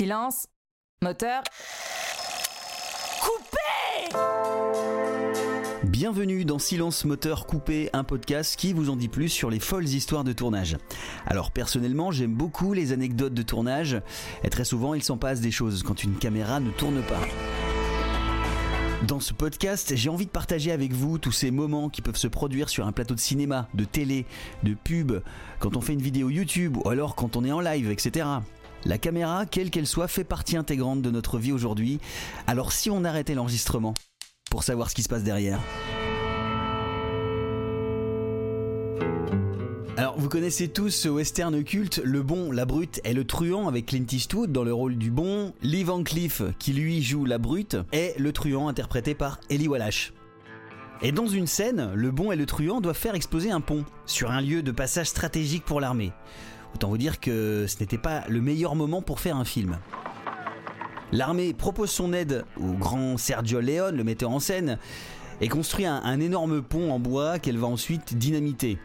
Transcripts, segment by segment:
Silence. Moteur. Coupé Bienvenue dans Silence Moteur Coupé, un podcast qui vous en dit plus sur les folles histoires de tournage. Alors personnellement, j'aime beaucoup les anecdotes de tournage, et très souvent il s'en passe des choses quand une caméra ne tourne pas. Dans ce podcast, j'ai envie de partager avec vous tous ces moments qui peuvent se produire sur un plateau de cinéma, de télé, de pub, quand on fait une vidéo YouTube ou alors quand on est en live, etc. La caméra, quelle qu'elle soit, fait partie intégrante de notre vie aujourd'hui. Alors si on arrêtait l'enregistrement pour savoir ce qui se passe derrière Alors, vous connaissez tous ce western culte, Le Bon, la Brute et le Truand avec Clint Eastwood dans le rôle du bon, Lee Van Cleef qui lui joue la Brute et le Truand interprété par Eli Wallach. Et dans une scène, le bon et le truand doivent faire exploser un pont sur un lieu de passage stratégique pour l'armée. Autant vous dire que ce n'était pas le meilleur moment pour faire un film. L'armée propose son aide au grand Sergio Leone, le metteur en scène, et construit un, un énorme pont en bois qu'elle va ensuite dynamiter.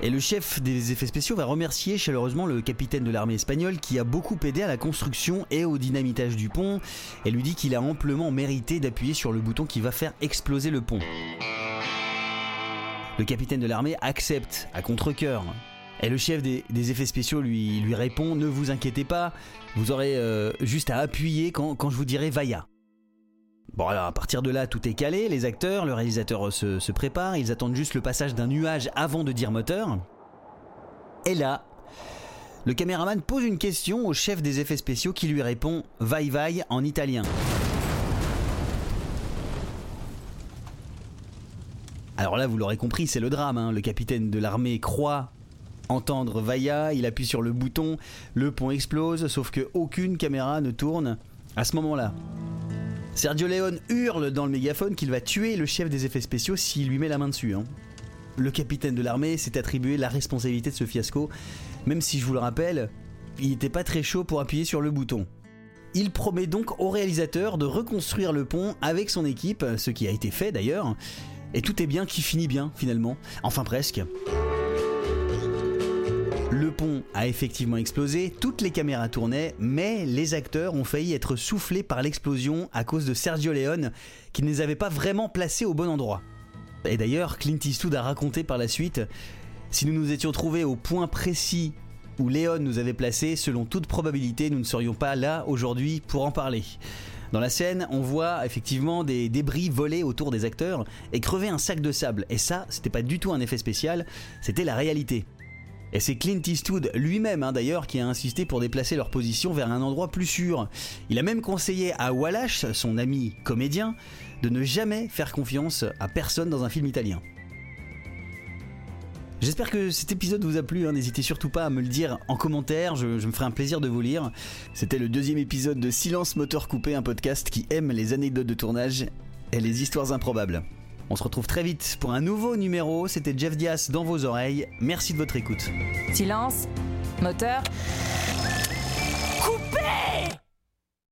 Et le chef des effets spéciaux va remercier chaleureusement le capitaine de l'armée espagnole qui a beaucoup aidé à la construction et au dynamitage du pont et lui dit qu'il a amplement mérité d'appuyer sur le bouton qui va faire exploser le pont. Le capitaine de l'armée accepte à contre-coeur. Et le chef des, effets spéciaux lui, répond Ne vous inquiétez pas, vous aurez euh, juste à appuyer quand, quand je vous dirai Vaya. Bon alors à partir de là tout est calé, les acteurs, le réalisateur se, se prépare, ils attendent juste le passage d'un nuage avant de dire moteur. Et là, le caméraman pose une question au chef des effets spéciaux qui lui répond Vai vai en italien. Alors là, vous l'aurez compris, c'est le drame. hein. Le capitaine de l'armée croit entendre Vaya, il appuie sur le bouton, le pont explose, sauf que aucune caméra ne tourne à ce moment-là. Sergio Leone hurle dans le mégaphone qu'il va tuer le chef des effets spéciaux s'il lui met la main dessus. hein. Le capitaine de l'armée s'est attribué la responsabilité de ce fiasco, même si je vous le rappelle, il n'était pas très chaud pour appuyer sur le bouton. Il promet donc au réalisateur de reconstruire le pont avec son équipe, ce qui a été fait d'ailleurs, et tout est bien qui finit bien finalement, enfin presque. Le pont a effectivement explosé, toutes les caméras tournaient, mais les acteurs ont failli être soufflés par l'explosion à cause de Sergio Leone, qui ne les avait pas vraiment placés au bon endroit. Et d'ailleurs, Clint Eastwood a raconté par la suite, si nous nous étions trouvés au point précis où Leone nous avait placés, selon toute probabilité, nous ne serions pas là aujourd'hui pour en parler. Dans la scène, on voit effectivement des débris voler autour des acteurs et crever un sac de sable. Et ça, c'était pas du tout un effet spécial, c'était la réalité. Et c'est Clint Eastwood lui-même hein, d'ailleurs qui a insisté pour déplacer leur position vers un endroit plus sûr. Il a même conseillé à Wallace, son ami comédien, de ne jamais faire confiance à personne dans un film italien. J'espère que cet épisode vous a plu, hein. n'hésitez surtout pas à me le dire en commentaire, je me ferai un plaisir de vous lire. C'était le deuxième épisode de Silence Moteur Coupé, un podcast qui aime les anecdotes de tournage et les histoires improbables. On se retrouve très vite pour un nouveau numéro, c'était Jeff Diaz dans vos oreilles, merci de votre écoute. Silence. Moteur. Coupé